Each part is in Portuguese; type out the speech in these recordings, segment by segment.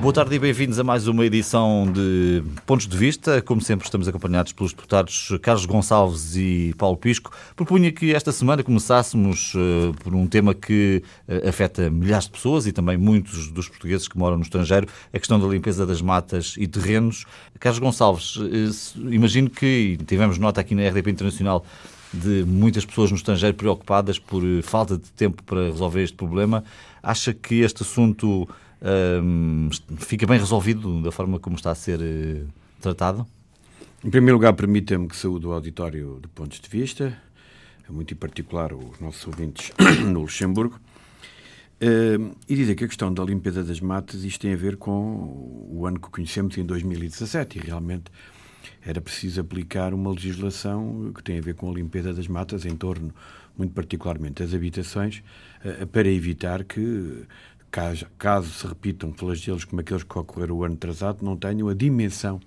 Boa tarde e bem-vindos a mais uma edição de Pontos de Vista. Como sempre, estamos acompanhados pelos deputados Carlos Gonçalves e Paulo Pisco. Propunha que esta semana começássemos uh, por um tema que uh, afeta milhares de pessoas e também muitos dos portugueses que moram no estrangeiro, a questão da limpeza das matas e terrenos. Carlos Gonçalves, uh, imagino que, tivemos nota aqui na RDP Internacional, de muitas pessoas no estrangeiro preocupadas por falta de tempo para resolver este problema. Acha que este assunto fica bem resolvido da forma como está a ser uh, tratado? Em primeiro lugar, permita-me que saúde o auditório de pontos de vista, muito em particular os nossos ouvintes no Luxemburgo, e dizer que a questão da limpeza das matas, isto tem a ver com o ano que conhecemos em 2017, e realmente era preciso aplicar uma legislação que tem a ver com a limpeza das matas em torno, muito particularmente, das habitações, para evitar que caso, caso se repitam flagelos como aqueles que ocorreram o ano atrasado, não tenham a dimensão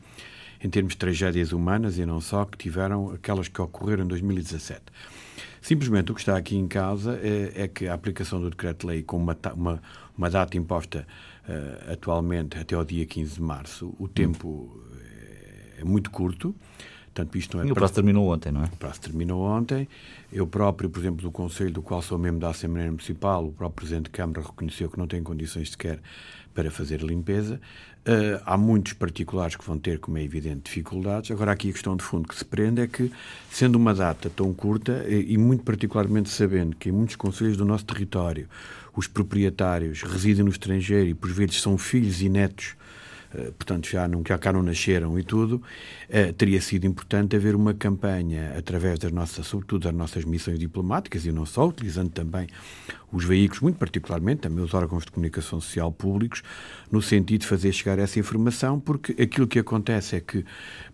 em termos de tragédias humanas e não só que tiveram aquelas que ocorreram em 2017. Simplesmente o que está aqui em causa é, é que a aplicação do decreto-lei com uma, uma, uma, data imposta uh, atualmente até ao dia 15 de março, o tempo é, é muito curto. Portanto, isto não é e o prazo terminou ontem, não é? O prazo terminou ontem. Eu próprio, por exemplo, do Conselho, do qual sou membro da Assembleia Municipal, o próprio Presidente de Câmara reconheceu que não tem condições sequer para fazer limpeza. Uh, há muitos particulares que vão ter, como é evidente, dificuldades. Agora, aqui a questão de fundo que se prende é que, sendo uma data tão curta, e, e muito particularmente sabendo que em muitos conselhos do nosso território os proprietários residem no estrangeiro e, por vezes, são filhos e netos portanto já, não, já cá não nasceram e tudo, eh, teria sido importante haver uma campanha através das nossas, sobretudo das nossas missões diplomáticas e não só, utilizando também os veículos, muito particularmente também os órgãos de comunicação social públicos, no sentido de fazer chegar essa informação, porque aquilo que acontece é que,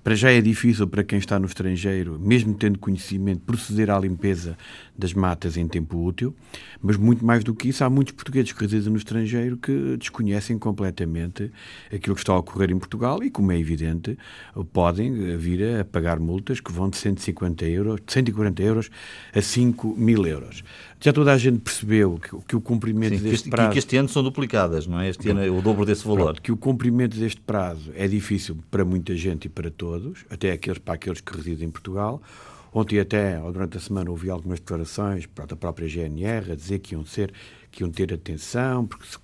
para já é difícil para quem está no estrangeiro, mesmo tendo conhecimento, proceder à limpeza das matas em tempo útil, mas muito mais do que isso, há muitos portugueses que residem no estrangeiro que desconhecem completamente aquilo que está a ocorrer em Portugal e, como é evidente, podem vir a pagar multas que vão de 150 euros, de 140 euros a 5 mil euros. Já toda a gente percebeu que, que o cumprimento Sim, deste que prazo... que este ano são duplicadas, não é? Este ano é o dobro desse valor. Pronto, que o cumprimento deste prazo é difícil para muita gente e para todos, até aqueles, para aqueles que residem em Portugal. Ontem até, ou durante a semana, ouvi algumas declarações da própria GNR a dizer que iam ser que iam ter atenção, porque se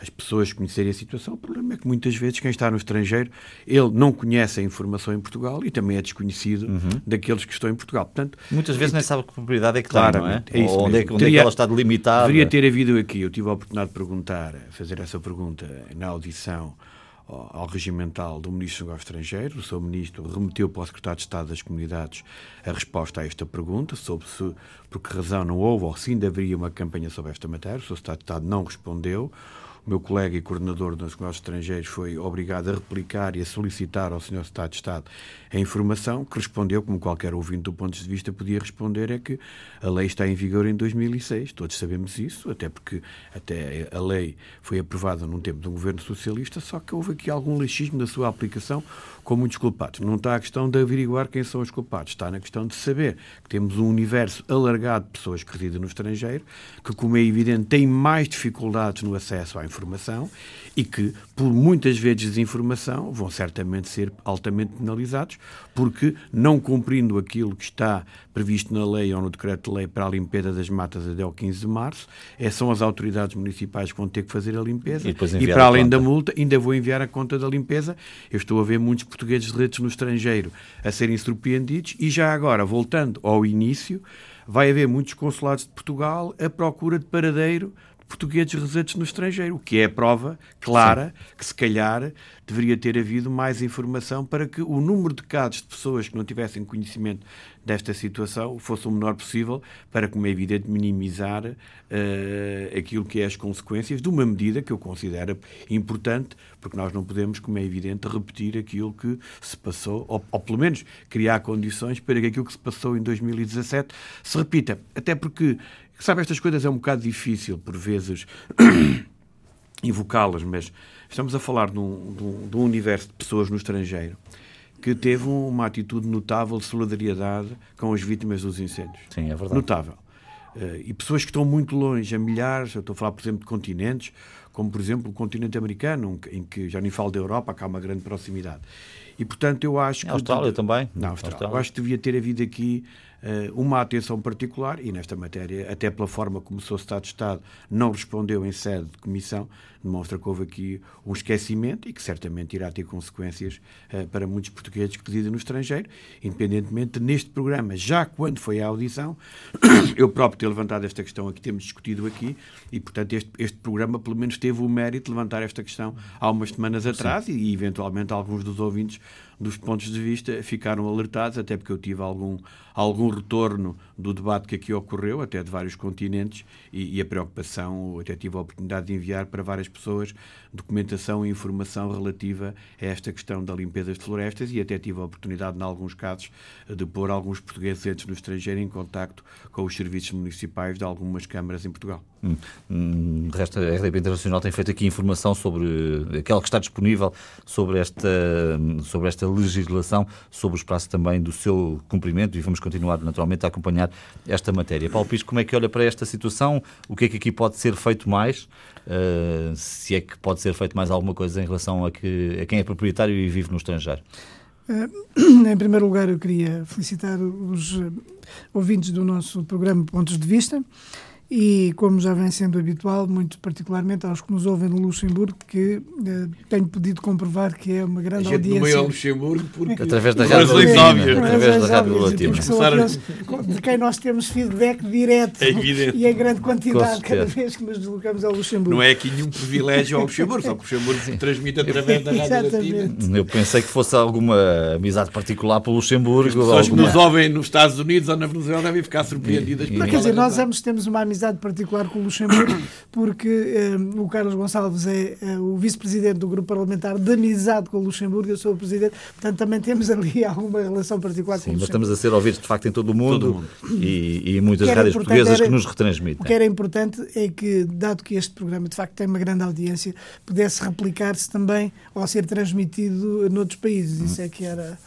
as pessoas conhecerem a situação. O problema é que muitas vezes quem está no estrangeiro, ele não conhece a informação em Portugal e também é desconhecido uhum. daqueles que estão em Portugal. Portanto, muitas vezes nem sabe que propriedade é que claro, é? é isso onde, é, onde Teria, é que ela está delimitada. Deveria ter havido aqui, eu tive a oportunidade de perguntar, fazer essa pergunta na audição ao regimental do Ministro dos Negócios Estrangeiros. O seu Ministro remeteu para o Secretário de Estado das Comunidades a resposta a esta pergunta, sobre se por que razão não houve ou se ainda haveria uma campanha sobre esta matéria. O seu Secretário de Estado não respondeu. O meu colega e coordenador dos negócios estrangeiros foi obrigado a replicar e a solicitar ao Sr. Secretário de Estado a informação, que respondeu, como qualquer ouvinte do ponto de vista podia responder, é que a lei está em vigor em 2006. Todos sabemos isso, até porque até a lei foi aprovada num tempo de um governo socialista, só que houve aqui algum laxismo na sua aplicação com muitos culpados. Não está a questão de averiguar quem são os culpados, está na questão de saber que temos um universo alargado de pessoas que residem no estrangeiro, que, como é evidente, têm mais dificuldades no acesso à informação e que, por muitas vezes desinformação, vão certamente ser altamente penalizados, porque não cumprindo aquilo que está previsto na lei ou no decreto-lei para a limpeza das matas até ao 15 de março, é, são as autoridades municipais que vão ter que fazer a limpeza. E, e para além da multa, ainda vou enviar a conta da limpeza. Eu estou a ver muitos portugueses redes no estrangeiro a serem surpreendidos e já agora, voltando ao início, vai haver muitos consulados de Portugal à procura de paradeiro portugueses residentes no estrangeiro, o que é a prova clara Sim. que, se calhar, deveria ter havido mais informação para que o número de casos de pessoas que não tivessem conhecimento desta situação fosse o menor possível, para, como é evidente, minimizar uh, aquilo que é as consequências de uma medida que eu considero importante, porque nós não podemos, como é evidente, repetir aquilo que se passou, ou, ou pelo menos criar condições para que aquilo que se passou em 2017 se repita. Até porque Sabe, estas coisas é um bocado difícil, por vezes, invocá-las, mas estamos a falar de um, de, um, de um, universo de pessoas no estrangeiro que teve uma atitude notável de solidariedade com as vítimas dos incêndios. Sim, é verdade. Notável. Uh, e pessoas que estão muito longe, a milhares, eu estou a falar, por exemplo, de continentes, como, por exemplo, o continente americano, em que já nem falo da Europa, que há uma grande proximidade. E, portanto, eu acho que... A Austrália também. Na Austrália. Austrália. Eu acho que devia ter havido aqui uma atenção particular, e nesta matéria, até pela forma como o seu Estado de Estado não respondeu em sede de comissão, demonstra que houve aqui um esquecimento e que certamente irá ter consequências uh, para muitos portugueses que residem no estrangeiro, independentemente neste programa, já quando foi a audição, eu próprio ter levantado esta questão aqui, temos discutido aqui, e portanto este, este programa pelo menos teve o mérito de levantar esta questão há umas semanas atrás e, e eventualmente alguns dos ouvintes dos pontos de vista ficaram alertados, até porque eu tive algum, algum retorno do debate que aqui ocorreu, até de vários continentes, e, e a preocupação, até tive a oportunidade de enviar para várias pessoas documentação e informação relativa a esta questão da limpeza de florestas e até tive a oportunidade, em alguns casos, de pôr alguns portugueses no estrangeiro em contacto com os serviços municipais de algumas câmaras em Portugal. Hum, hum, de resto, a RDP Internacional tem feito aqui informação sobre aquela que está disponível sobre esta, sobre esta legislação, sobre os prazos também do seu cumprimento e vamos continuar naturalmente a acompanhar esta matéria. Paulo Pisco, como é que olha para esta situação? O que é que aqui pode ser feito mais? Uh, se é que pode ser feito mais alguma coisa em relação a, que, a quem é proprietário e vive no estrangeiro? Uh, em primeiro lugar, eu queria felicitar os ouvintes do nosso programa Pontos de Vista e, como já vem sendo habitual, muito particularmente aos que nos ouvem no Luxemburgo, que uh, tenho pedido comprovar que é uma grande a gente audiência. ao Luxemburgo porque... Através da Rádio Latina. Através da Rádio Latina. De quem nós temos feedback direto é e em grande quantidade cada vez que nos deslocamos ao Luxemburgo. Não é aqui nenhum privilégio ao Luxemburgo, só que o Luxemburgo transmite através da Rádio Latina. Eu pensei que fosse alguma amizade particular pelo Luxemburgo. As pessoas alguma... que nos ouvem nos Estados Unidos ou na Venezuela devem ficar surpreendidas. Mas, quer dizer, nós ambos temos uma amizade amizade particular com o Luxemburgo, porque um, eh, o Carlos Gonçalves é, é o vice-presidente do grupo parlamentar de amizade com o Luxemburgo, eu sou o presidente, portanto também temos ali alguma relação particular Sim, com o Luxemburgo. mas estamos a ser ouvidos de facto em todo o mundo, todo o mundo. E, e muitas rádios portuguesas era, que nos retransmitem. O que era importante é que, dado que este programa de facto tem uma grande audiência, pudesse replicar-se também ou ser transmitido noutros países. Isso é que era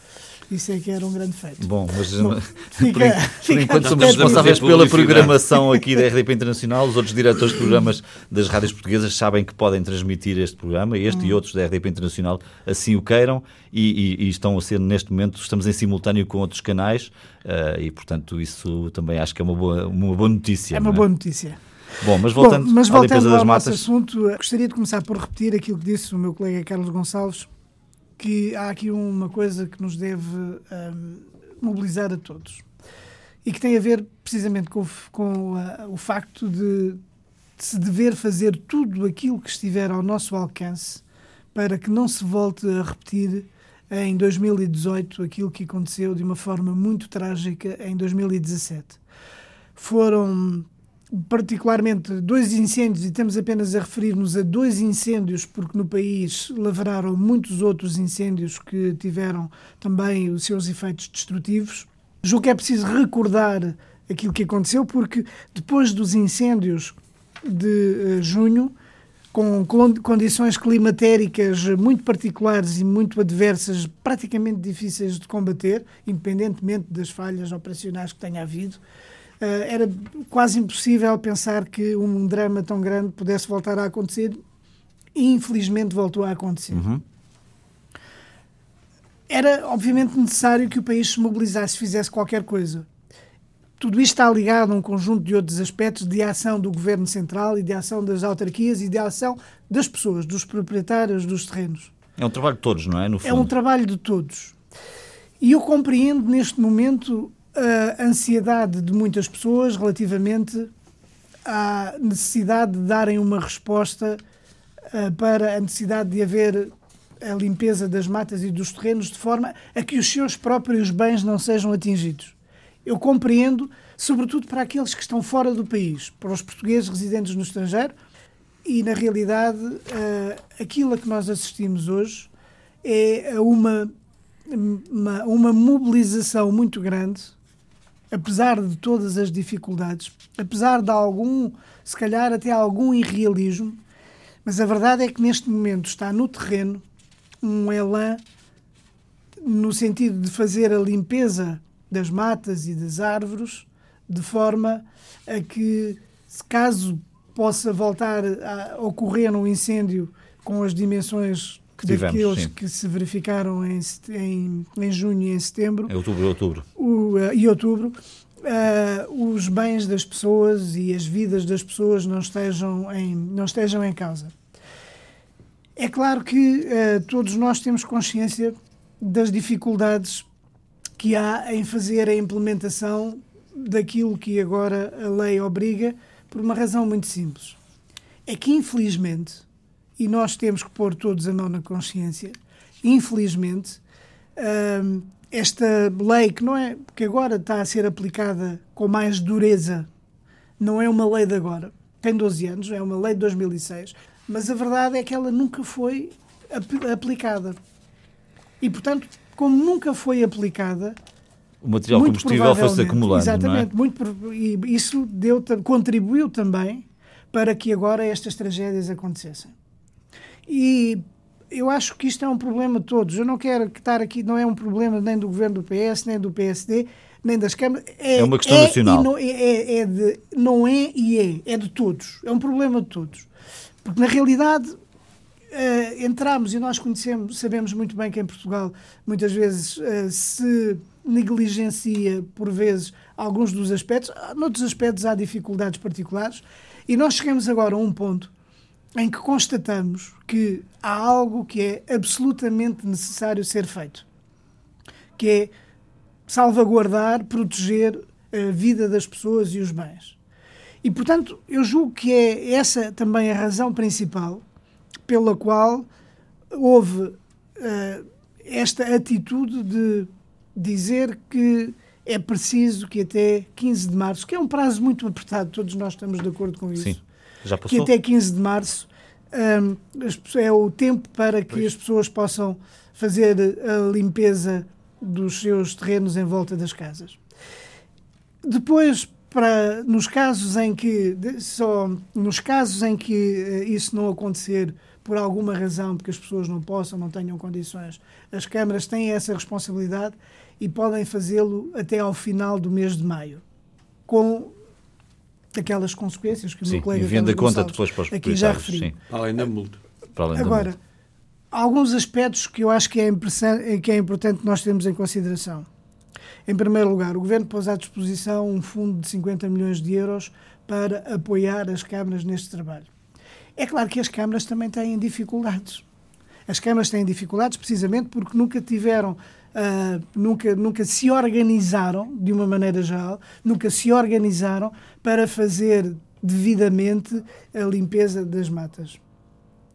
isso é que era um grande feito. Bom, mas Bom, fica, por, por enquanto somos responsáveis pela programação aqui da RDP Internacional. Os outros diretores de programas das rádios portuguesas sabem que podem transmitir este programa, este hum. e outros da RDP Internacional, assim o queiram, e, e, e, estão a ser, neste momento, estamos em simultâneo com outros canais, uh, e portanto isso também acho que é uma boa, uma boa notícia. É uma é? boa notícia. Bom, mas voltando, Bom, mas voltando à limpeza das ao matas... nosso assunto, gostaria de começar por repetir aquilo que disse o meu colega Carlos Gonçalves, que há aqui uma coisa que nos deve um, mobilizar a todos e que tem a ver precisamente com, com uh, o facto de, de, se dever fazer tudo aquilo que estiver ao nosso alcance para que não se volte a repetir em 2018 aquilo que aconteceu de uma forma muito trágica em 2017. Foram particularmente dois incêndios, e estamos apenas a referir-nos a dois incêndios, porque no país lavraram muitos outros incêndios que tiveram também os seus efeitos destrutivos. Julgo que é preciso recordar aquilo que aconteceu, porque depois dos incêndios de uh, junho, com condições climatéricas muito particulares e muito adversas, praticamente difíceis de combater, independentemente das falhas operacionais que tenha havido, eh, era quase impossível pensar que um drama tão grande pudesse voltar a acontecer e infelizmente voltou a acontecer. Uhum. Era obviamente necessário que o país se mobilizasse, fizesse qualquer coisa. Tudo isto está ligado a um conjunto de outros aspectos de ação do governo central e de ação das autarquias e de ação das pessoas, dos proprietários dos terrenos. É um trabalho de todos, não é? No fundo. É um trabalho de todos. E eu compreendo neste momento a ansiedade de muitas pessoas relativamente à necessidade de darem uma resposta uh, para a necessidade de haver a limpeza das matas e dos terrenos de forma a que os seus próprios bens não sejam atingidos. Eu compreendo, sobretudo para aqueles que estão fora do país, para os portugueses residentes no estrangeiro, e na realidade uh, aquilo a que nós assistimos hoje é uma, uma, uma mobilização muito grande apesar de todas as dificuldades, apesar de algum, se calhar até algum irrealismo, mas a verdade é que neste momento está no terreno um elan no sentido de fazer a limpeza das matas e das árvores, de forma a que, caso possa voltar a ocorrer um incêndio com as dimensões tivemos, daqueles sim. que se verificaram em, em, em junho e em setembro Em outubro, outubro. o, uh, e outubro, uh, os bens das pessoas e as vidas das pessoas não estejam em, não estejam em causa. É claro que uh, todos nós temos consciência das dificuldades que há em fazer a implementação daquilo que agora a lei obriga, por uma razão muito simples. É que, infelizmente, e nós temos que pôr todos a mão na consciência, infelizmente, hum, esta lei que não é que agora está a ser aplicada com mais dureza, não é uma lei de agora, tem 12 anos, é uma lei de 2006, mas a verdade é que ela nunca foi ap aplicada. E, portanto, como nunca foi aplicada, O material muito combustível foi-se acumulando, Exatamente, não é? muito, e isso deu, contribuiu também para que agora estas tragédias acontecessem. E eu acho que isto é um problema de todos. Eu não quero que estar aqui, não é um problema nem do governo do PS, nem do PSD, nem das câmaras. É uma questão nacional. e não, é, é- é de, não é e é, é de todos. É um problema de todos. Porque na realidade eh, entramos e nós conhecemos, sabemos muito bem que em Portugal muitas vezes eh, se negligencia por vezes alguns dos aspectos, noutros aspectos há dificuldades particulares e nós chegamos agora a um ponto em que constatamos que há algo que é absolutamente necessário ser feito, que é salvaguardar, proteger a vida das pessoas e os bens. E, portanto, eu julgo que é essa também a razão principal pela qual houve eh, esta atitude de dizer que é preciso que até 15 de março, que é um prazo muito apertado, todos nós estamos de acordo com isso, Sim, já que passou. até 15 de março pessoas- é o tempo para que as pessoas possam fazer a limpeza dos seus terrenos em volta das casas. Depois, para, nos casos em que só nos casos em que eh, isso não acontecer por alguma razão, porque as pessoas não possam, não tenham condições, as câmaras têm essa responsabilidade e podem fazê-lo até ao final do mês de maio, com aquelas consequências que o Sim, meu colega enviando a conta depois para os aqui já referiu. Sim, Além da multa. para além da Agora, multa. alguns aspectos que eu acho que é, que é importante nós termos em consideração. Em primeiro lugar, o Governo pôs à disposição um fundo de 50 milhões de euros para apoiar as câmaras neste trabalho. É claro que as câmaras também têm dificuldades. As câmaras têm dificuldades precisamente porque nunca tiveram, ah, nunca, nunca se organizaram, de uma maneira geral, nunca se organizaram para fazer devidamente a limpeza das matas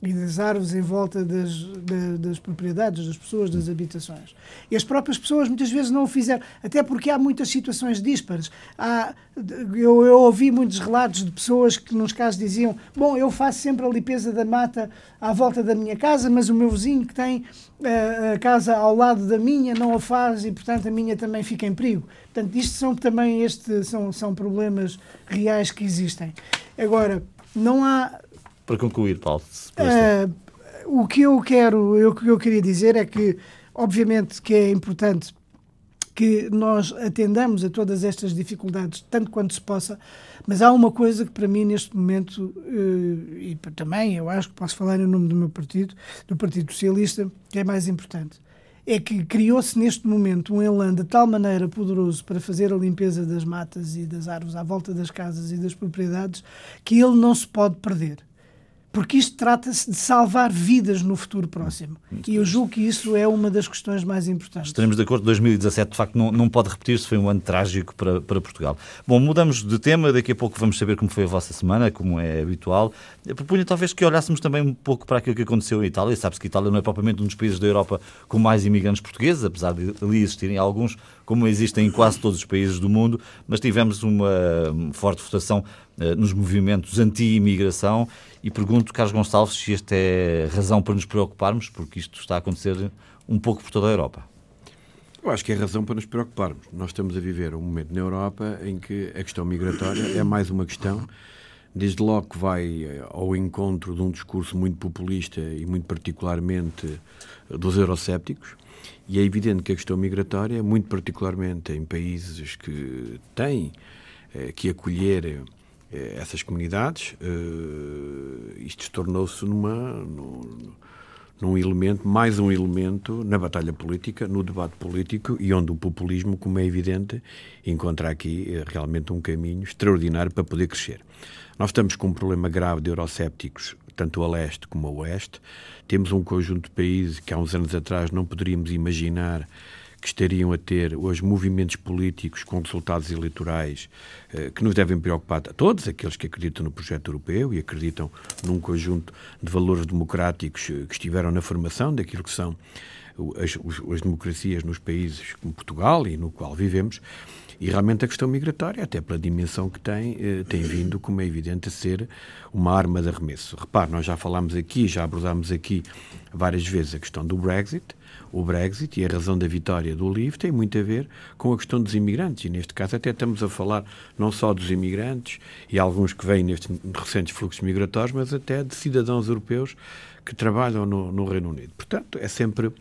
e das árvores em volta das, da- das propriedades, das pessoas, das habitações. E as próprias pessoas muitas vezes não o fizeram, até porque há muitas situações díspares. Há, eu, eu ouvi muitos relatos de pessoas que, nos casos, diziam: Bom, eu faço sempre a limpeza da mata à volta da minha casa, mas o meu vizinho que tem eh, a casa ao lado da minha não a faz e, portanto, a minha também fica em perigo. Portanto, isto são também este, são, são problemas reais que existem. Agora, não há Para concluir, Paulo, ah, o que eu quero, eu, eu queria dizer é que, obviamente, que é importante que nós atendamos a todas estas dificuldades, tanto quanto se possa, mas há uma coisa que para mim neste momento, eh, e também eu acho que posso falar em nome do meu partido, do Partido Socialista, que é mais importante, é que criou-se neste momento um elan de tal maneira poderoso para fazer a limpeza das matas e das árvores à volta das casas e das propriedades que ele não se pode perder porque isto trata-se de salvar vidas no futuro próximo. E eu julgo que isso é uma das questões mais importantes. Estaremos de acordo, 2017 de facto não, não pode repetir-se, foi um ano trágico para, para Portugal. Bom, mudamos de tema, daqui a pouco vamos saber como foi a vossa semana, como é habitual. Eu propunha talvez que olhássemos também um pouco para aquilo que aconteceu em Itália. Sabe-se que Itália não é propriamente um dos países da Europa com mais imigrantes portugueses, apesar de ali existirem alguns, como existem em quase todos os países do mundo, mas tivemos uma forte votação eh, nos movimentos anti-imigração e pergunto, Carlos Gonçalves, se esta é razão para nos preocuparmos, porque isto está a acontecer um pouco por toda a Europa. Eu acho que é razão para nos preocuparmos. Nós estamos a viver um momento na Europa em que a questão migratória é mais uma questão, desde logo que vai eh, ao encontro de um discurso muito populista e muito particularmente eh, dos eurocépticos, E é evidente que a questão migratória, muito particularmente em países que têm eh, que acolher eh, essas comunidades, eh, isto tornou-se numa. Num, elemento, mais um elemento na batalha política, no debate político e onde o populismo, como é evidente, encontra aqui realmente um caminho extraordinário para poder crescer. Nós estamos com um problema grave de eurocépticos, tanto a leste como a oeste. Temos um conjunto de países que há uns anos atrás não poderíamos imaginar que estariam a ter hoje movimentos políticos com resultados eleitorais eh, que nos devem preocupar a todos, aqueles que acreditam no projeto europeu e acreditam num conjunto de valores democráticos eh, que estiveram na formação daquilo que são as, as democracias nos países como Portugal e no qual vivemos. E realmente a questão migratória, até pela dimensão que tem, eh, tem vindo, como é evidente, a ser uma arma de arremesso. Repare, nós já falámos aqui, já abordámos aqui várias vezes a questão do Brexit. O Brexit e a razão da vitória do LIVRE tem muito a ver com a questão dos imigrantes. E neste caso até estamos a falar não só dos imigrantes e alguns que vêm nestes recentes fluxos migratórios, mas até de cidadãos europeus que trabalham no, no Reino Unido. Portanto, é sempre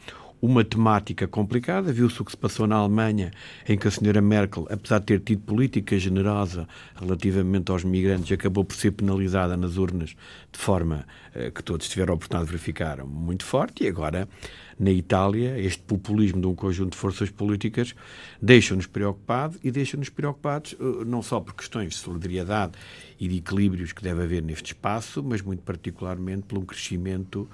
uma temática complicada. Viu-se o que se passou na Alemanha, em que a senhora Merkel, apesar de ter tido política generosa relativamente aos migrantes, acabou por ser penalizada nas urnas de forma eh, que todos tiveram a oportunidade de verificar muito forte. E agora, na Itália, este populismo de um conjunto de forças políticas deixa-nos preocupados e deixa-nos preocupados eh, não só por questões de solidariedade e de equilíbrios que deve haver neste espaço, mas muito particularmente por um crescimento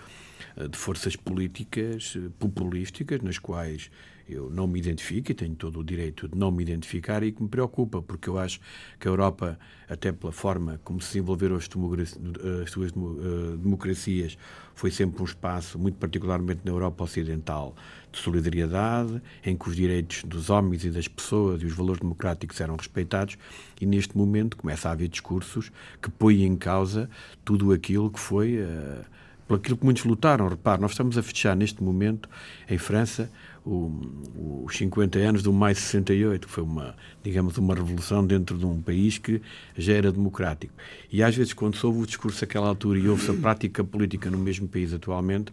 de forças políticas eh, populísticas, nas quais eu não me identifico e tenho todo o direito de não me identificar e que me preocupa, porque eu acho que a Europa, até pela forma como se desenvolveram as, as suas eh, democracias, foi sempre um espaço, muito particularmente na Europa Ocidental, de solidariedade, em que os direitos dos homens e das pessoas e os valores democráticos eram respeitados, e neste momento começa a haver discursos que põem em causa tudo aquilo que foi. Uh, por aquilo que muitos lutaram. Repare, nós estamos a fechar neste momento, em França, o, os 50 anos do Maio 68, que foi uma, digamos, uma revolução dentro de um país que já era democrático. E às vezes, quando se ouve o discurso daquela altura e ouve-se a prática política no mesmo país atualmente,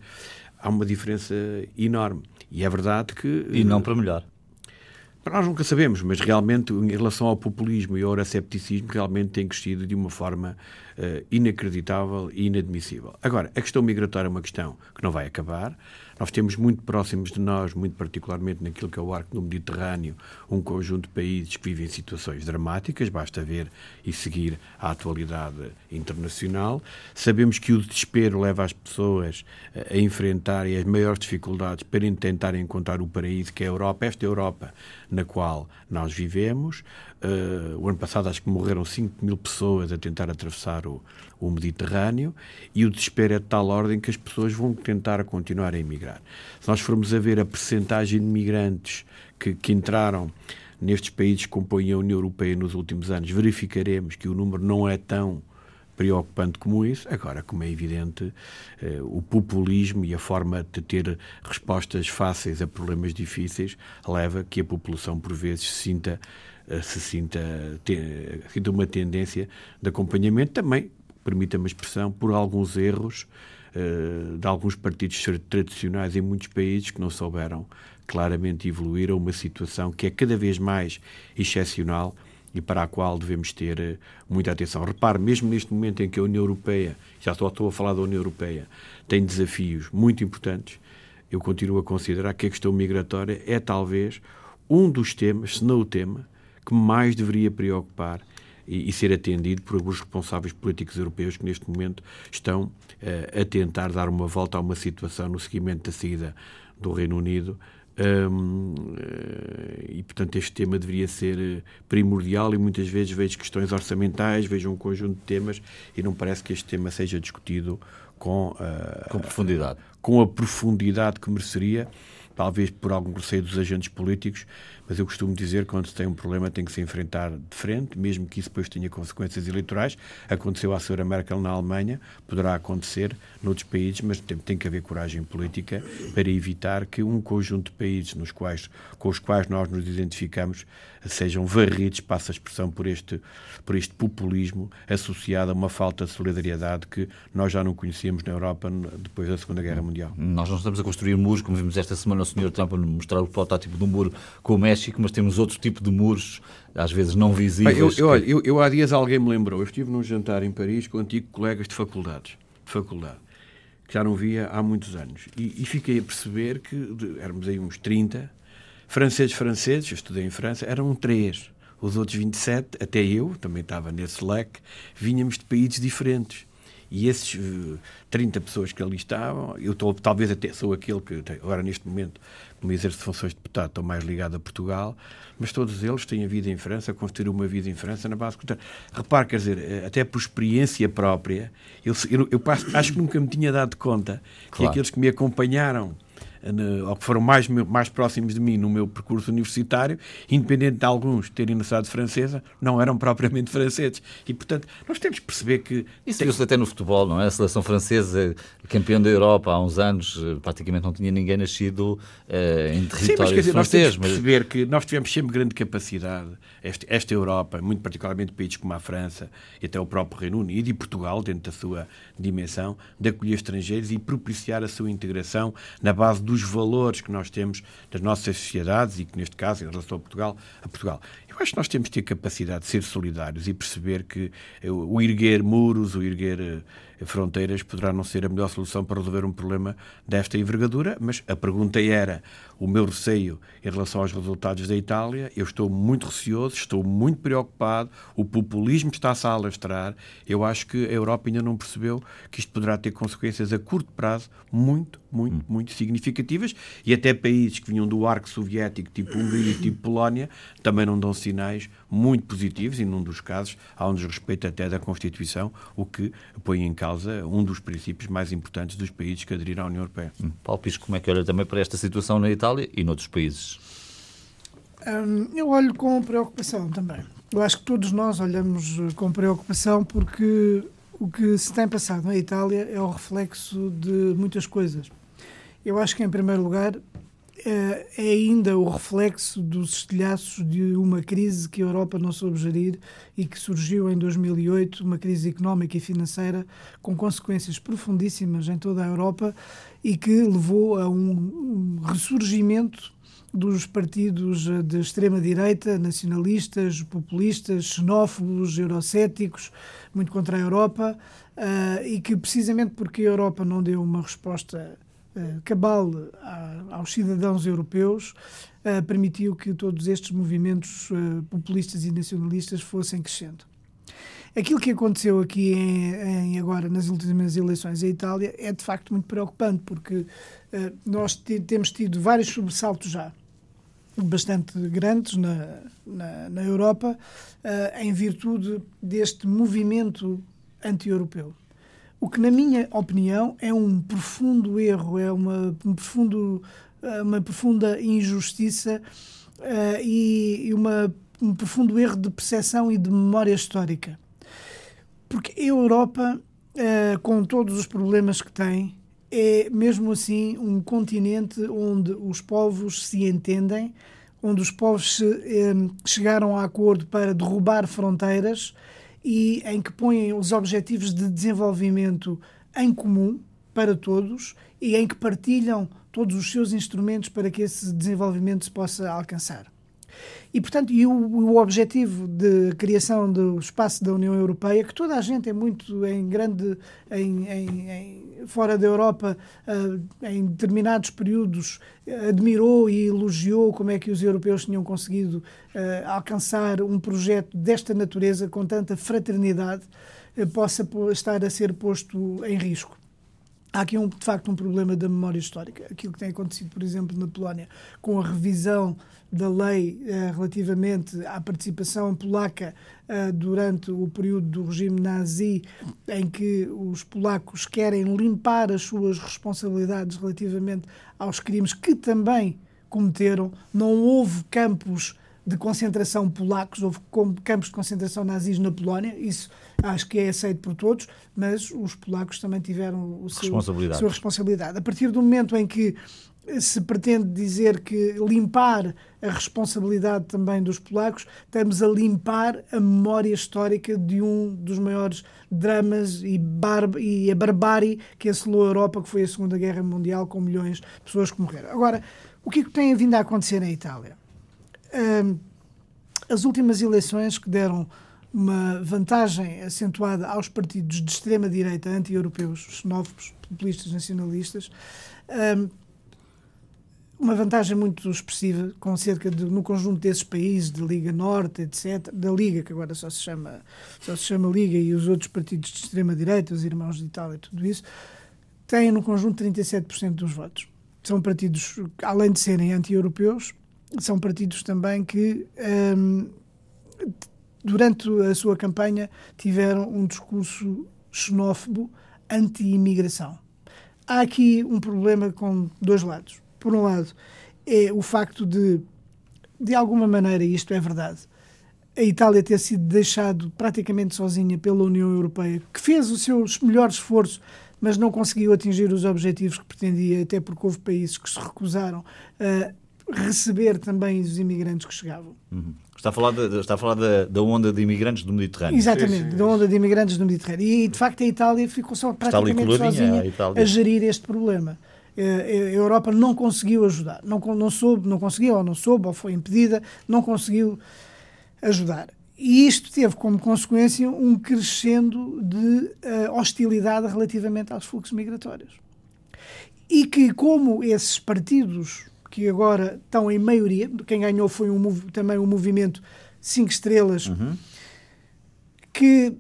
há uma diferença enorme. E é verdade que. E não para melhor. Nós nunca sabemos, mas realmente, em relação ao populismo e ao euroscepticismo, realmente tem crescido de uma forma uh, inacreditável e inadmissível. Agora, a questão migratória é uma questão que não vai acabar. Nós temos muito próximos de nós, muito particularmente naquilo que é o arco do Mediterrâneo, um conjunto de países que vivem situações dramáticas, basta ver e seguir a atualidade internacional. Sabemos que o desespero leva as pessoas a enfrentarem as maiores dificuldades para tentar encontrar o paraíso que é a Europa, esta Europa na qual nós vivemos. Uh, o ano passado acho que morreram 5 mil pessoas a tentar atravessar o, o Mediterrâneo e o desespero é de tal ordem que as pessoas vão tentar continuar a emigrar. Se nós formos a ver a percentagem de migrantes que, que entraram nestes países que compõem a União Europeia nos últimos anos, verificaremos que o número não é tão preocupante como isso. Agora, como é evidente, eh, o populismo e a forma de ter respostas fáceis a problemas difíceis leva que a população, por vezes, se sinta se sinta, te, uma tendência de acompanhamento também, permita-me a expressão, por alguns erros uh, de alguns partidos tradicionais em muitos países que não souberam claramente evoluir a uma situação que é cada vez mais excepcional e para a qual devemos ter uh, muita atenção. Repare, mesmo neste momento em que a União Europeia, já estou, estou a falar da União Europeia, tem desafios muito importantes, eu continuo a considerar que a questão migratória é talvez um dos temas, se não o tema, que mais deveria preocupar e, e, ser atendido por alguns responsáveis políticos europeus que neste momento estão uh, a tentar dar uma volta a uma situação no seguimento da saída do Reino Unido. Um, eh, e, portanto, este tema deveria ser eh, primordial e muitas vezes vejo questões orçamentais, vejo um conjunto de temas e não parece que este tema seja discutido com, uh, com profundidade. Com a profundidade que mereceria talvez por algum receio dos agentes políticos, mas eu costumo dizer que quando se tem um problema tem que se enfrentar de frente, mesmo que isso depois tenha consequências eleitorais. Aconteceu à senhora Merkel na Alemanha, poderá acontecer noutros países, mas tem, tem que haver coragem política para evitar que um conjunto de países nos quais, com os quais nós nos identificamos sejam varridos, passa a expressão, por este, por este populismo associado a uma falta de solidariedade que nós já não conhecíamos na Europa depois da Segunda Guerra Mundial. Nós não estamos a construir muros, como vimos esta semana Sr. Trump mostrar o protótipo do muro com o México, mas temos outro tipo de muros, às vezes não visíveis. Bem, eu, que... eu, olha, eu, eu, há dias alguém me lembrou, eu estive num jantar em Paris com antigos colegas de faculdades, de faculdade, que já não via há muitos anos. E, e fiquei a perceber que de, éramos aí uns 30, franceses franceses, eu estudei em França, eram três. Os outros 27, até eu, também estava nesse leque, vinhamos de países diferentes. E esses uh, 30 pessoas que ali estavam, eu tô, talvez até sou aquele que, agora neste momento, como exerço funções de deputado, estou mais ligado a Portugal, mas todos eles têm a vida em França, construíram uma vida em França na base. Repare, quer dizer, eh, até por experiência própria, eu, eu, eu acho que nunca me tinha dado conta claro. que aqueles que me acompanharam ou que foram mais, mais próximos de mim no meu percurso universitário, independente de alguns terem nacionalidade francesa, não eram propriamente franceses. E, portanto, nós temos que perceber que... Isso viu-se até no futebol, não é? A seleção francesa, campeão da Europa há uns anos, eh, praticamente não tinha ninguém nascido uh, em território Sim, mas, quer dizer, francês. Nós temos que perceber que nós tivemos sempre grande capacidade, esta, esta Europa, muito particularmente países como a França e até o próprio Reino Unido e Portugal, dentro da sua dimensão, de acolher estrangeiros e propiciar a sua integração na base dos valores que nós temos das nossas sociedades e que, neste caso, em relação a Portugal, a Portugal. Eu acho que nós temos de ter capacidade de ser solidários e perceber que o erguer muros, o erguer eh, fronteiras poderá não ser a melhor solução para resolver um problema desta envergadura, mas a pergunta era o meu receio em relação aos resultados da Itália. Eu estou muito receoso, estou muito preocupado, o populismo está-se a alastrar. Eu acho que a Europa ainda não percebeu que isto poderá ter consequências a curto prazo muito, muito, hum. muito significativas e até países que vinham do arco soviético, tipo Hungria, tipo Polónia, também não dão sinais muito positivos e, num dos casos, há um desrespeito até da Constituição, o que põe em causa um dos princípios mais importantes dos países que aderiram à União Europeia. Hum. Paulo Pisco, como é que olha também para esta situação na Itália e noutros países? Hum, eu olho com preocupação também. Eu acho que todos nós olhamos com preocupação porque o que se tem passado na Itália é o reflexo de muitas coisas. Eu acho que, em primeiro lugar, é, é ainda o reflexo dos estilhaços de uma crise que a Europa não soube gerir e que surgiu em 2008, uma crise económica e financeira com consequências profundíssimas em toda a Europa e que levou a um, ressurgimento dos partidos de extrema-direita, nacionalistas, populistas, xenófobos, eurocéticos, muito contra a Europa, uh, e que precisamente porque a Europa não deu uma resposta eh, cabal aos cidadãos europeus eh, permitiu que todos estes movimentos eh, populistas e nacionalistas fossem crescendo. Aquilo que aconteceu aqui em, em, agora nas últimas eleições em Itália é de facto muito preocupante porque nós temos tido vários sobressaltos já bastante grandes na, na, na Europa em virtude deste movimento anti-europeu. O que, na minha opinião, é um profundo erro, é uma, um profundo, eh, uma profunda injustiça uh, e, e uma, um profundo erro de percepção e de memória histórica. Porque a Europa, uh, com todos os problemas que tem, é mesmo assim um continente onde os povos se entendem, onde os povos se, chegaram a acordo para derrubar fronteiras e em que põem os objetivos de desenvolvimento em comum para todos e em que partilham todos os seus instrumentos para que esse desenvolvimento se possa alcançar. E, portanto, e o, o, objetivo de criação do espaço da União Europeia, que toda a gente é muito em grande, em, em, em fora da Europa, uh, em determinados períodos, admirou e elogiou como é que os europeus tinham conseguido uh, alcançar um projeto desta natureza com tanta fraternidade, possa estar a ser posto em risco. Há aqui, um, de facto, um problema da memória histórica. Aquilo que tem acontecido, por exemplo, na Polónia, com a revisão da lei eh, relativamente à participação polaca eh, durante o período do regime nazi, em que os polacos querem limpar as suas responsabilidades relativamente aos crimes que também cometeram. Não houve campos de concentração polacos, houve campos de concentração nazis na Polónia, isso acho que é aceito por todos, mas os polacos também tiveram o seu, responsabilidade. a sua responsabilidade. A partir do momento em que se pretende dizer que limpar a responsabilidade também dos polacos, estamos a limpar a memória histórica de um dos maiores dramas e, e a barbárie que assolou a Europa, que foi a Segunda Guerra Mundial, com milhões de pessoas que morreram. Agora, O que é que tem vindo a acontecer na Itália? As últimas eleições que deram uma vantagem acentuada aos partidos de extrema-direita anti-europeus, xenófobos, populistas, nacionalistas, uma vantagem muito expressiva, com cerca de, no conjunto desses países, de Liga Norte, etc., da Liga, que agora só se chama, só se chama Liga, e os outros partidos de extrema-direita, os Irmãos de Itália, tudo isso, têm no conjunto 37% dos votos. São partidos, além de serem anti-europeus, são partidos também que, um, durante a sua campanha, tiveram um discurso xenófobo anti-imigração. Há aqui um problema com dois lados por um lado, é o facto de, de alguma maneira, e isto é verdade, a Itália ter sido deixado praticamente sozinha pela União Europeia, que fez o seu melhor esforço, mas não conseguiu atingir os objetivos que pretendia, até porque houve países que se recusaram a receber também os imigrantes que chegavam. Uhum. Está a falar, de, está a falar da, da, onda de imigrantes do Mediterrâneo. Exatamente, sim, sim. da onda de imigrantes do Mediterrâneo. E, de facto, a Itália ficou só praticamente sozinha a, a gerir este problema. Eh, a Europa não conseguiu ajudar, não, não soube, não conseguiu, ou não soube, ou foi impedida, não conseguiu ajudar. E isto teve como consequência um crescendo de uh, hostilidade relativamente aos fluxos migratórios. E que, como esses partidos que agora estão em maioria, quem ganhou foi um, também o um movimento Cinco Estrelas, uhum. que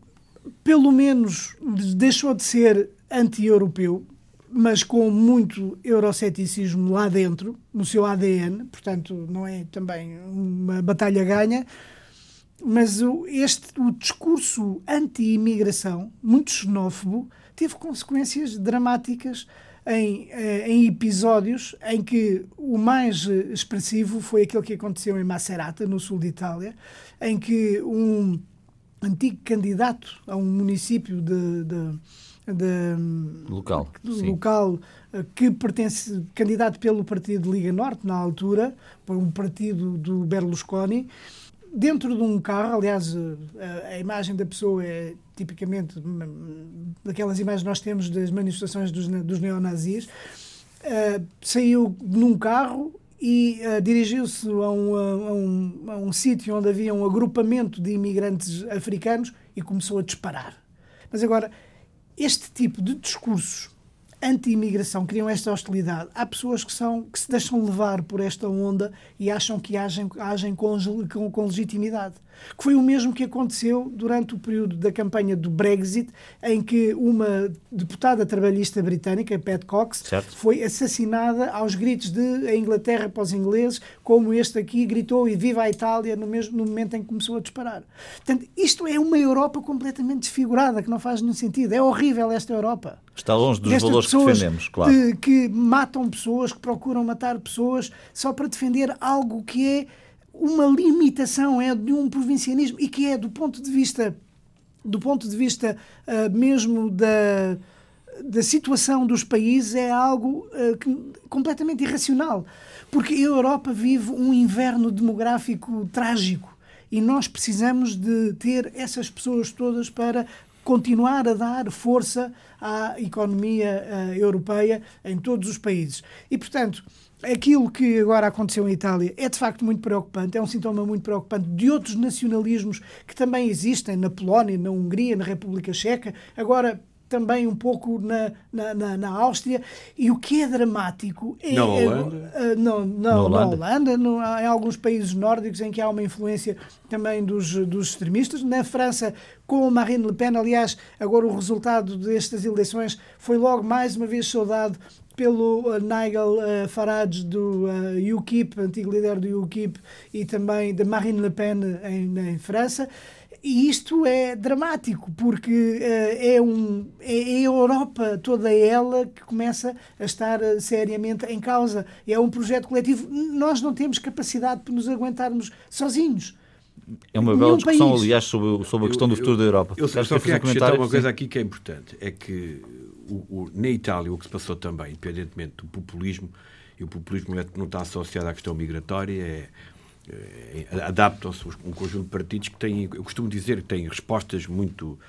pelo menos deixou de ser anti-europeu, mas com muito euroceticismo lá dentro, no seu ADN, portanto, não é também uma batalha ganha. Mas o, este, o discurso anti-imigração, muito xenófobo, teve consequências dramáticas em, eh, em, episódios em que o mais expressivo foi aquele que aconteceu em Macerata, no sul de Itália, em que um antigo candidato a um município de, de de, local, local eh, que pertence, candidato pelo partido Liga Norte, na altura, por um partido do Berlusconi, dentro de um carro, aliás, a, eh, a, imagem da pessoa é tipicamente daquelas imagens que nós temos das manifestações dos, dos neonazis, uh, saiu num carro e uh, dirigiu-se a um, a um, a um sítio onde havia um agrupamento de imigrantes africanos e começou a disparar. Mas agora, este tipo de discursos anti-imigração criam esta hostilidade. Há pessoas que, são, que se deixam levar por esta onda e acham que agem, agem com, com, com, legitimidade. Que foi o mesmo que aconteceu durante o período da campanha do Brexit, em que uma deputada trabalhista britânica, Pat Cox, certo. foi assassinada aos gritos de a Inglaterra para os ingleses, como este aqui gritou e viva a Itália no, mesmo, no momento em que começou a disparar. Portanto, isto é uma Europa completamente desfigurada, que não faz nenhum sentido. É horrível esta Europa. Está longe dos valores que defendemos, claro. Que, que matam pessoas, que procuram matar pessoas só para defender algo que é uma limitação, é de um provincianismo e que é do ponto de vista do ponto de vista uh, mesmo da, da situação dos países é algo uh, que, completamente irracional, porque a Europa vive um inverno demográfico trágico e nós precisamos de ter essas pessoas todas para continuar a dar força à economia uh, europeia em todos os países. E, portanto, aquilo que agora aconteceu em Itália é de facto muito preocupante, é um sintoma muito preocupante de outros nacionalismos que também existem na Polónia, na Hungria, na República Checa. Agora, também um pouco na, na, na, na, Áustria. E o que é dramático é. Na Holanda? É, não, não, na Holanda, na Holanda no, em alguns países nórdicos em que há uma influência também dos, dos extremistas. Na França, com Marine Le Pen, aliás, agora o resultado destas eleições foi logo mais uma vez saudado pelo uh, Nigel uh, Farage do uh, UKIP, antigo líder do UKIP, e também da Marine Le Pen em, em França. E isto é dramático, porque uh, é, um, é, é a Europa toda ela que começa a estar uh, seriamente em causa. É um projeto coletivo. Nós não temos capacidade para nos aguentarmos sozinhos. É uma bela discussão, país. aliás, sobre, sobre a questão eu, do futuro eu, da Europa. Eu, eu só queria acrescentar uma coisa aqui que é importante. É que o, o, na Itália o que se passou também, independentemente do populismo, e o populismo não está associado à questão migratória, é eh, adaptam-se um conjunto de partidos que têm, eu costumo dizer que têm respostas muito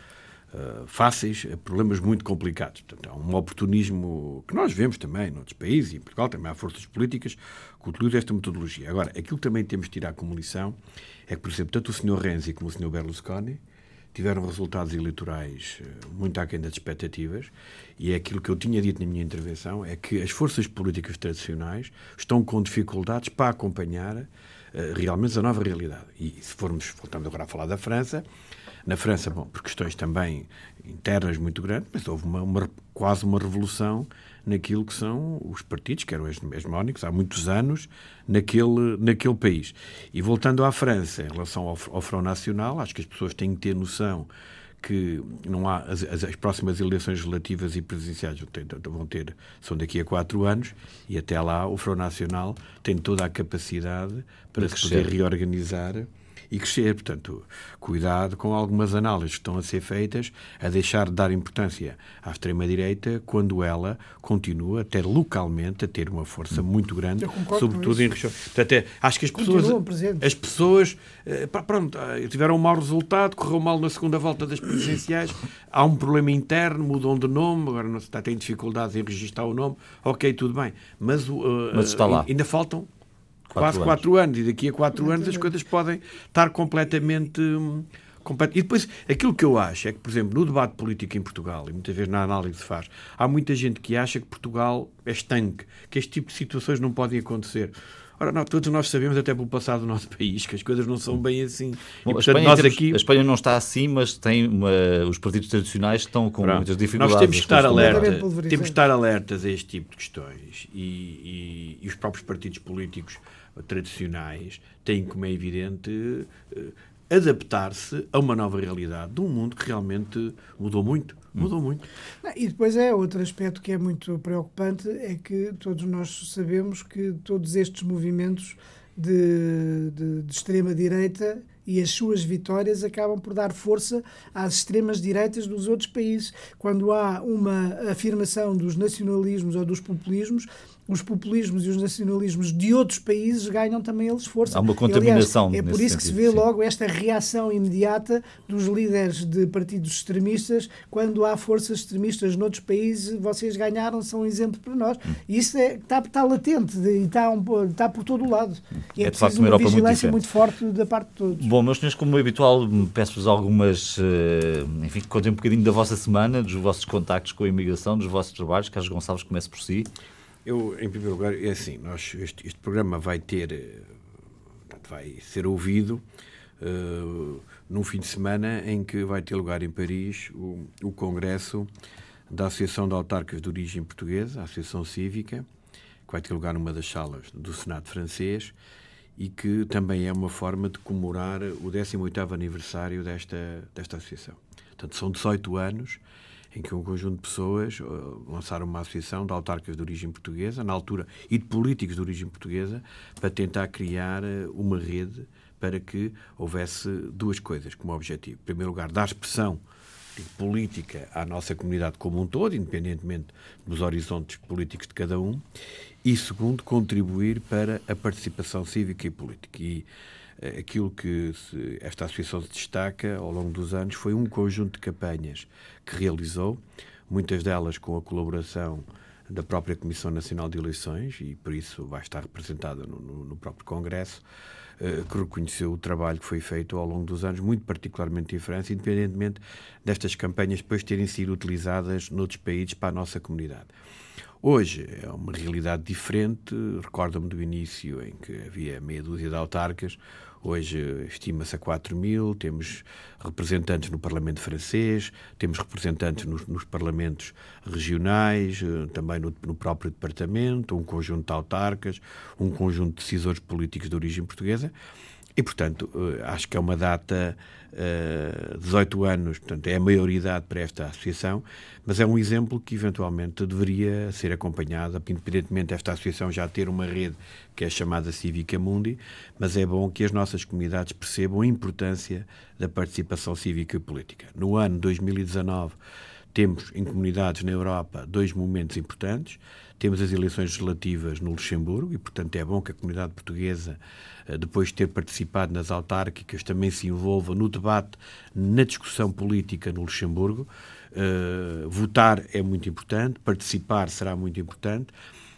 uh, fáceis a problemas muito complicados. Portanto, há um oportunismo que nós vemos também noutros países, e em Portugal também há forças políticas que utilizam esta metodologia. Agora, aquilo que também temos de tirar como lição é que, por exemplo, tanto o Sr. Renzi como o Sr. Berlusconi tiveram resultados eleitorais eh, muito aquém das expectativas e é aquilo que eu tinha dito na minha intervenção, é que as forças políticas tradicionais estão com dificuldades para acompanhar realmente a nova realidade. E se formos, voltando agora a falar da França, na França, bom, por questões também internas muito grandes, mas houve uma, uma, quase uma revolução naquilo que são os partidos, que eram hegemónicos há muitos anos, naquele, naquele país. E voltando à França, em relação ao, ao Front Nacional, acho que as pessoas têm que ter noção que não há as, as, próximas eleições legislativas e presidenciais vão ter são daqui a quatro anos e até lá o Front Nacional tem toda a capacidade para se poder reorganizar e crescer. Portanto, cuidado com algumas análises que estão a ser feitas a deixar de dar importância à extrema-direita quando ela continua, até localmente, a ter uma força muito grande, sobretudo em regiões. Portanto, é, acho que as pessoas, as pessoas eh, pronto, eh, tiveram um mau resultado, correu mal na segunda volta das presidenciais, há um problema interno, mudam de nome, agora não se está, têm dificuldades em registrar o nome, ok, tudo bem. Mas, uh, Mas está lá. ainda faltam quase anos. quatro anos. E daqui a quatro anos as coisas podem estar completamente. Hum, e depois, aquilo que eu acho é que, por exemplo, no debate político em Portugal, e muitas vezes na análise se faz, há muita gente que acha que Portugal é estanque, que este tipo de situações não podem acontecer. Ora, não, todos nós sabemos, até pelo passado do nosso país, que as coisas não são bem assim. Bom, e, portanto, a, Espanha, nós aqui... a Espanha não está assim, mas tem uma... os partidos tradicionais estão com Pronto. muitas dificuldades. Nós temos que estar alerta, temos que estar alertas a este tipo de questões e, e, e os próprios partidos políticos tradicionais têm, como é evidente, eh, adaptar-se a uma nova realidade de um mundo que realmente mudou muito. Mudou muito. E depois é outro aspecto que é muito preocupante, é que todos nós sabemos que todos estes movimentos de, de, de extrema-direita e as suas vitórias acabam por dar força às extremas direitas dos outros países. Quando há uma afirmação dos nacionalismos ou dos populismos, os populismos e os nacionalismos de outros países ganham também eles força. Há uma contaminação. Aliás, é por isso que se vê sim. logo esta reação imediata dos líderes de partidos extremistas quando há forças extremistas noutros países, vocês ganharam, são um exemplo para nós. E isso é, está, está latente e está, um, está por todo o lado. E é, é de facto uma, uma vigilância muito, muito, forte da parte de todos. Bom, meus senhores, como é habitual, peço-vos algumas. Eh, enfim, contem um bocadinho da vossa semana, dos vossos contactos com a imigração, dos vossos trabalhos. Carlos Gonçalves, comece por si. Eu, em primeiro lugar, é assim, nós, este, este programa vai ter, eh, vai ser ouvido uh, num fim de semana em que vai ter lugar em Paris o, o Congresso da Associação de Autarcas de Origem Portuguesa, a Associação Cívica, que vai ter lugar numa das salas do Senado francês e que também é uma forma de comemorar o 18º aniversário desta, desta associação. Portanto, são 18 anos em que um conjunto de pessoas uh, lançaram uma associação de autarcas de origem portuguesa, na altura, e de políticos de origem portuguesa, para tentar criar uh, uma rede para que houvesse duas coisas como objetivo. Em primeiro lugar, dar expressão política à nossa comunidade como um todo, independentemente dos horizontes políticos de cada um, e segundo, contribuir para a participação cívica e política. E aquilo que esta associação se destaca ao longo dos anos foi um conjunto de campanhas que realizou, muitas delas com a colaboração da própria Comissão Nacional de Eleições, e por isso vai estar representada no, no, no próprio Congresso, eh, que reconheceu o trabalho que foi feito ao longo dos anos, muito particularmente em França, independentemente destas campanhas depois terem sido utilizadas noutros países para a nossa comunidade. Hoje é uma realidade diferente. Recordo-me do início em que havia meia dúzia de autarcas. Hoje estima-se a 4 mil, temos representantes no Parlamento francês, temos representantes nos, nos parlamentos regionais, eh, também no, no, próprio Departamento, um conjunto de autarcas, um conjunto de decisores políticos de origem portuguesa. E, portanto, eh, acho que é uma data, 18 eh, anos, portanto, é a maioridade para esta associação, mas é um exemplo que eventualmente deveria ser acompanhada, independentemente desta associação já ter uma rede que é chamada Cívica Mundi, mas é bom que as nossas comunidades percebam a importância da participação cívica e política. No ano 2019, temos em comunidades na Europa dois momentos importantes. Temos as eleições legislativas no Luxemburgo e, portanto, é bom que a comunidade portuguesa, depois de ter participado nas autárquicas, também se envolva no debate, na discussão política no Luxemburgo. Uh, votar é muito importante, participar será muito importante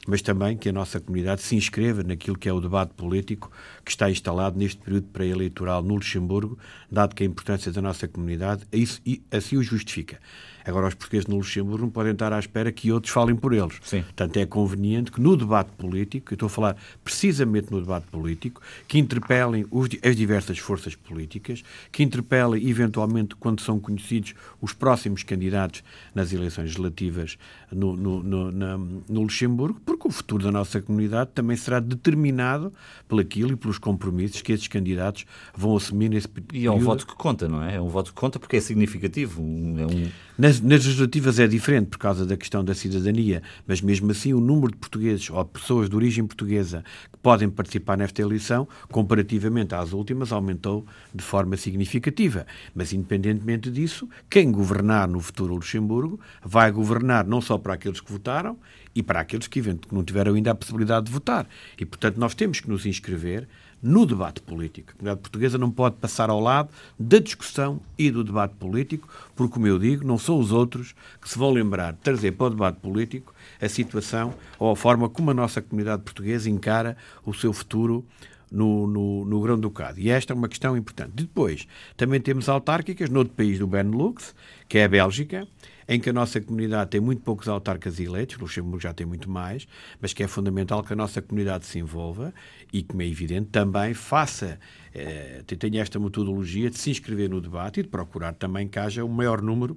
mas também que a nossa comunidade se inscreva naquilo que é o debate político que está instalado neste período pré-eleitoral no Luxemburgo, dado que a importância da nossa comunidade isso, assim o justifica. Agora, os portugueses no Luxemburgo não podem estar à espera que outros falem por eles. Sim. Portanto, é conveniente que no debate político, eu estou a falar precisamente no debate político, que interpelem os, as diversas forças políticas, que interpelem, eventualmente, quando são conhecidos, os próximos candidatos nas eleições legislativas no, no, no, na, no Luxemburgo, porque o futuro da nossa comunidade também será determinado por aquilo e pelos compromissos que esses candidatos vão assumir nesse período. E é um voto que conta, não é? É um voto que conta porque é significativo. É um nas, nas legislativas é diferente por causa da questão da cidadania, mas mesmo assim o número de portugueses ou pessoas de origem portuguesa que podem participar nesta eleição, comparativamente às últimas, aumentou de forma significativa. Mas independentemente disso, quem governar no futuro Luxemburgo vai governar não só para aqueles que votaram e para aqueles que não tiveram ainda a possibilidade de votar. E, portanto, nós temos que nos inscrever no debate político. A comunidade portuguesa não pode passar ao lado da discussão e do debate político, porque, como eu digo, não são os outros que se vão lembrar de trazer para o debate político a situação ou a forma como a nossa comunidade portuguesa encara o seu futuro no, no, no Grão-Ducado. E esta é uma questão importante. Depois, também temos autárquicas noutro país do Benelux, que é a Bélgica, em que a nossa comunidade tem muito poucos autarcas eleitos, o Luxemburgo já tem muito mais, mas que é fundamental que a nossa comunidade se envolva e, como é evidente, também faça, eh, tenha esta metodologia de se inscrever no debate e de procurar também que haja um maior número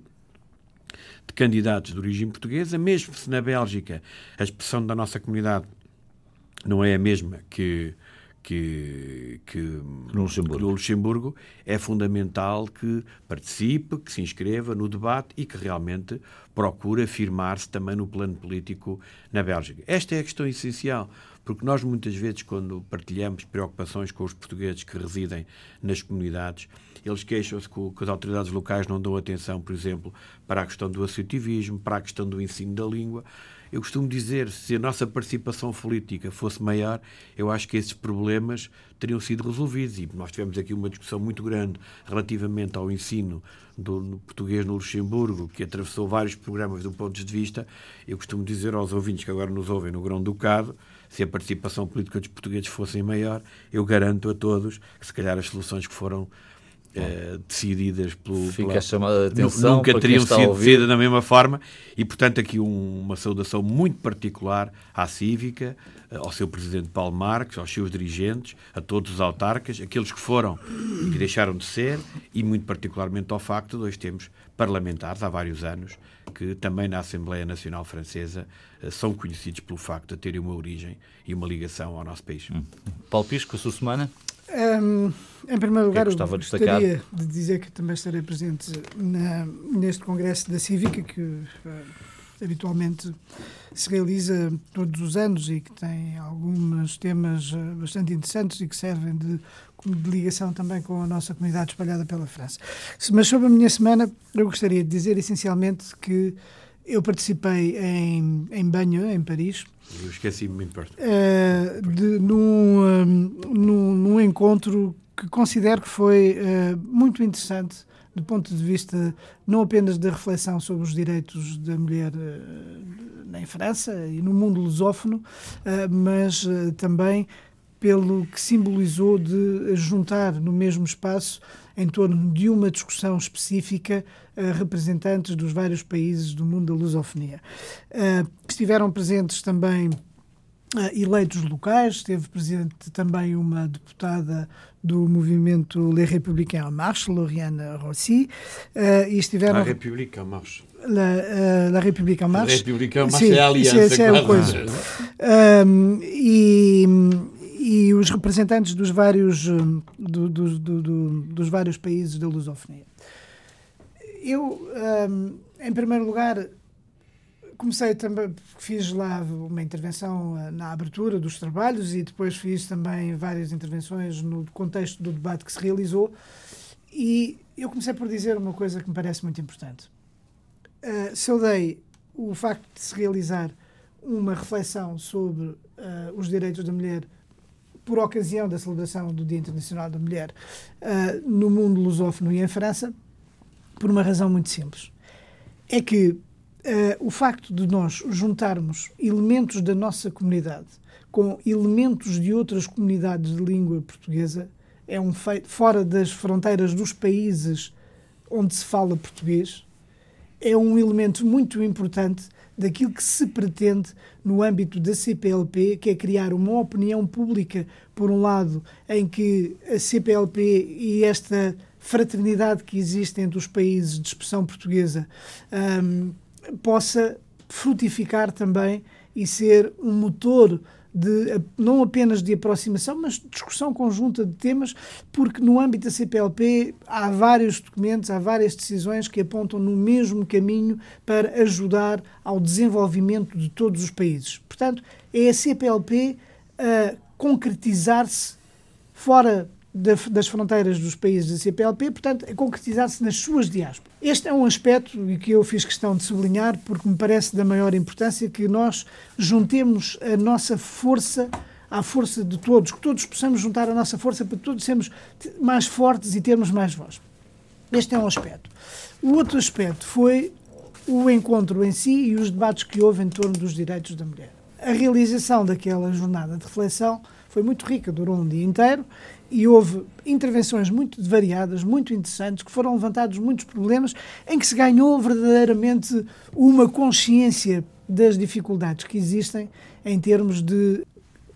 de candidatos de origem portuguesa, mesmo se na Bélgica a expressão da nossa comunidade não é a mesma que que, que, no, Luxemburgo. no Luxemburgo é fundamental que participe, que se inscreva no debate e que realmente procure afirmar-se também no plano político na Bélgica. Esta é a questão essencial, porque nós muitas vezes, quando partilhamos preocupações com os portugueses que residem nas comunidades, eles queixam-se que, que as autoridades locais não dão atenção, por exemplo, para a questão do associativismo, para a questão do ensino da língua. Eu costumo dizer, se a nossa participação política fosse maior, eu acho que esses problemas teriam sido resolvidos. E nós tivemos aqui uma discussão muito grande relativamente ao ensino do português no Luxemburgo, que atravessou vários programas do ponto de vista. Eu costumo dizer aos ouvintes que agora nos ouvem no Grão-Ducado, se a participação política dos portugueses fosse maior, eu garanto a todos que se calhar as soluções que foram eh, decididas pelo. Fica pela, a chamada de atenção. Nunca teriam sido decididas da mesma forma e, portanto, aqui um, uma saudação muito particular à Cívica, eh, ao seu presidente Paulo Marques, aos seus dirigentes, a todos os autarcas, aqueles que foram e que deixaram de ser, e muito particularmente ao facto de hoje temos parlamentares há vários anos que também na Assembleia Nacional Francesa eh, são conhecidos pelo facto de terem uma origem e uma ligação ao nosso país. Hum. Paulo Pisco, a sua semana? Um, em primeiro lugar, gostaria de dizer que também estarei presente na, neste Congresso da Cívica, que uh, habitualmente se realiza todos os anos e que tem alguns temas uh, bastante interessantes e que servem de, de ligação também com a nossa comunidade espalhada pela França. Mas sobre a minha semana, eu gostaria de dizer essencialmente que eu participei em, em Banho, em Paris. Eu esqueci muito perto. Uh, de, num, um, num, num, encontro que considero que foi uh, muito interessante do ponto de vista não apenas da reflexão sobre os direitos da mulher uh, em França e no mundo lusófono, mas também pelo que simbolizou de juntar no mesmo espaço em torno de uma discussão específica uh, representantes dos vários países do mundo da lusofonia. Uh, estiveram presentes também Uh, eleitos locais, esteve presente também uma deputada do movimento Les Républicains en Marche, Lauriane Rossi, e estiveram... La République en Marche. La, la République en Marche. La République en Marche é a aliança. É, é coisa. e e os representantes dos vários, hum, do, do, do, dos vários países da lusofonia. Eu, um, em primeiro lugar, comecei também, fiz lá uma intervenção uh, na abertura dos trabalhos e depois fiz também várias intervenções no contexto do debate que se realizou e eu comecei por dizer uma coisa que me parece muito importante. uh, saudei o facto de se realizar uma reflexão sobre uh, os direitos da mulher por ocasião da celebração do Dia Internacional da Mulher uh, no mundo lusófono e em França, por uma razão muito simples. É que uh, o facto de nós juntarmos elementos da nossa comunidade com elementos de outras comunidades de língua portuguesa é um feito fora das fronteiras dos países onde se fala português é um elemento muito importante daquilo que se pretende no âmbito da CPLP, que é criar uma opinião pública, por um lado, em que a CPLP e esta fraternidade que existe entre os países de expressão portuguesa um, possa frutificar também e ser um motor de, não apenas de aproximação, mas discussão conjunta de temas, porque no âmbito da CPLP há vários documentos, há várias decisões que apontam no mesmo caminho para ajudar ao desenvolvimento de todos os países. Portanto, é a CPLP a concretizar-se fora das fronteiras dos países da CPLP, portanto, a concretizar-se nas suas diásporas. Este é um aspecto que eu fiz questão de sublinhar porque me parece da maior importância que nós juntemos a nossa força à força de todos, que todos possamos juntar a nossa força para todos sermos mais fortes e termos mais voz. Este é um aspecto. O outro aspecto foi o encontro em si e os debates que houve em torno dos direitos da mulher. A realização daquela jornada de reflexão foi muito rica, durou um dia inteiro e houve intervenções muito variadas, muito interessantes, que foram levantados muitos problemas em que se ganhou verdadeiramente uma consciência das dificuldades que existem em termos de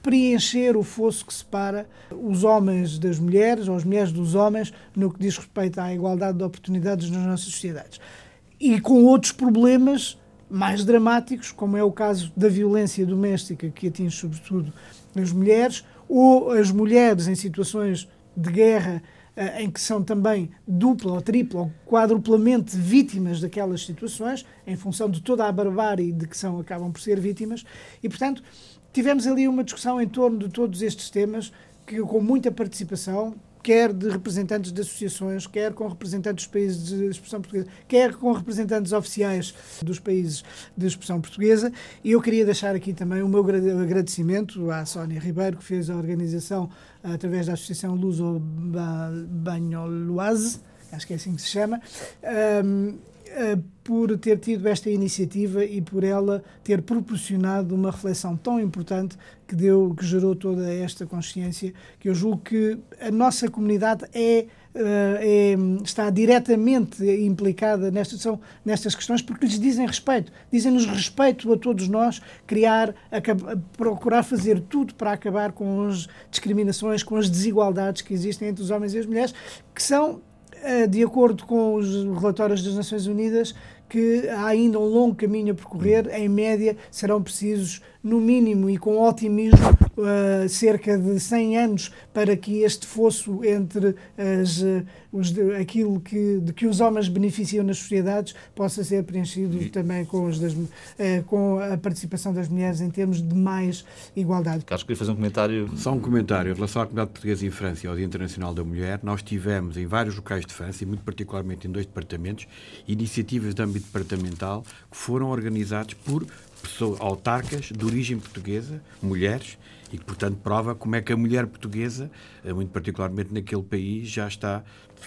preencher o fosso que separa os homens das mulheres, ou as mulheres dos homens, no que diz respeito à igualdade de oportunidades nas nossas sociedades. E com outros problemas mais dramáticos, como é o caso da violência doméstica, que atinge sobretudo as mulheres, ou as mulheres em situações de guerra eh, em que são também dupla ou tripla ou quadruplamente vítimas daquelas situações, em função de toda a barbárie de que são, acabam por ser vítimas, e portanto tivemos ali uma discussão em torno de todos estes temas, que, com muita participação, quer de representantes de associações, quer com representantes dos países de expressão portuguesa, quer com representantes oficiais dos países de expressão portuguesa. E eu queria deixar aqui também o meu agradecimento à Sónia Ribeiro, que fez a organização através da Associação Luso Banholoise, acho que é assim que se chama, um, por ter tido esta iniciativa e por ela ter proporcionado uma reflexão tão importante que deu, que gerou toda esta consciência, que eu julgo que a nossa comunidade é, eh, é está diretamente implicada nestas, são, nestas questões porque lhes dizem respeito, dizem-nos respeito a todos nós, criar, procurar fazer tudo para acabar com as discriminações, com as desigualdades que existem entre os homens e as mulheres, que são eh, de acordo com os relatórios das Nações Unidas, que há ainda um longo caminho a percorrer. Em média, serão precisos, no mínimo e com otimismo, uh, cerca de 100 anos para que este fosso entre as, uh, os, aquilo que, de que os homens beneficiam nas sociedades possa ser preenchido e... também com, os das, uh, com a participação das mulheres em termos de mais igualdade. Carlos, queria fazer um comentário. Só um comentário. Em relação à comunidade portuguesa em França e ao Dia Internacional da Mulher, nós tivemos em vários locais de França, e muito particularmente em dois departamentos, iniciativas de âmbito âmbito departamental que foram organizados por pessoas autarcas de origem portuguesa, mulheres, e que, portanto, prova como é que a mulher portuguesa, eh, muito particularmente naquele país, já está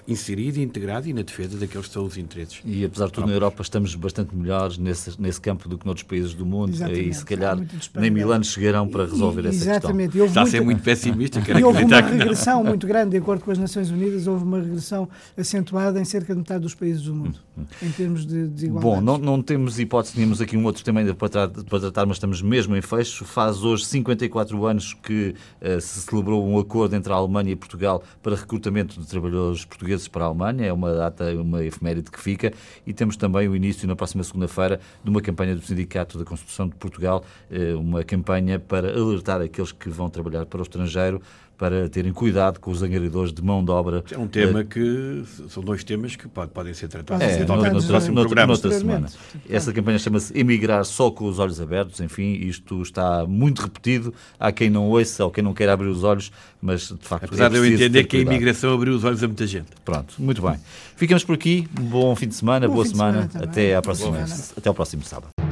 inserido e integrado e na defesa daqueles que são os interesses. E apesar de tudo, na Europa estamos bastante melhores nesse, nesse campo do que noutros países do mundo exatamente. e se calhar nem mil anos chegarão para resolver e, essa exatamente. questão. Está a ser muito pessimista. Quero e houve uma regressão muito grande, de acordo com as Nações Unidas, houve uma regressão acentuada em cerca de metade dos países do mundo, hum, hum. em termos de desigualdade. Bom, não, não temos hipótese, tínhamos aqui um outro tema ainda para, para tratar, mas estamos mesmo em fecho. Faz hoje 54 anos que uh, se celebrou um acordo entre a Alemanha e Portugal para recrutamento de trabalhadores portugueses para a Alemanha é uma data, uma efeméride que fica, e temos também o início, na próxima segunda-feira, de uma campanha do Sindicato da Construção de Portugal, eh, uma campanha para alertar aqueles que vão trabalhar para o estrangeiro para terem cuidado com os angariadores de mão de obra. É um tema que são dois temas que pode, podem ser tratados é, no, no, próximo programa. Noutra semana. Essa campanha chama-se Emigrar só com os olhos abertos. Enfim, isto está muito repetido. Há quem não ouça ou quem não queira abrir os olhos, mas de facto. Apesar é de eu entender que a imigração abriu os olhos a muita gente. Pronto, muito bem. Ficamos por aqui. Um bom fim de semana, Bom boa semana. semana. Até, à próxima, semana. até ao próximo sábado.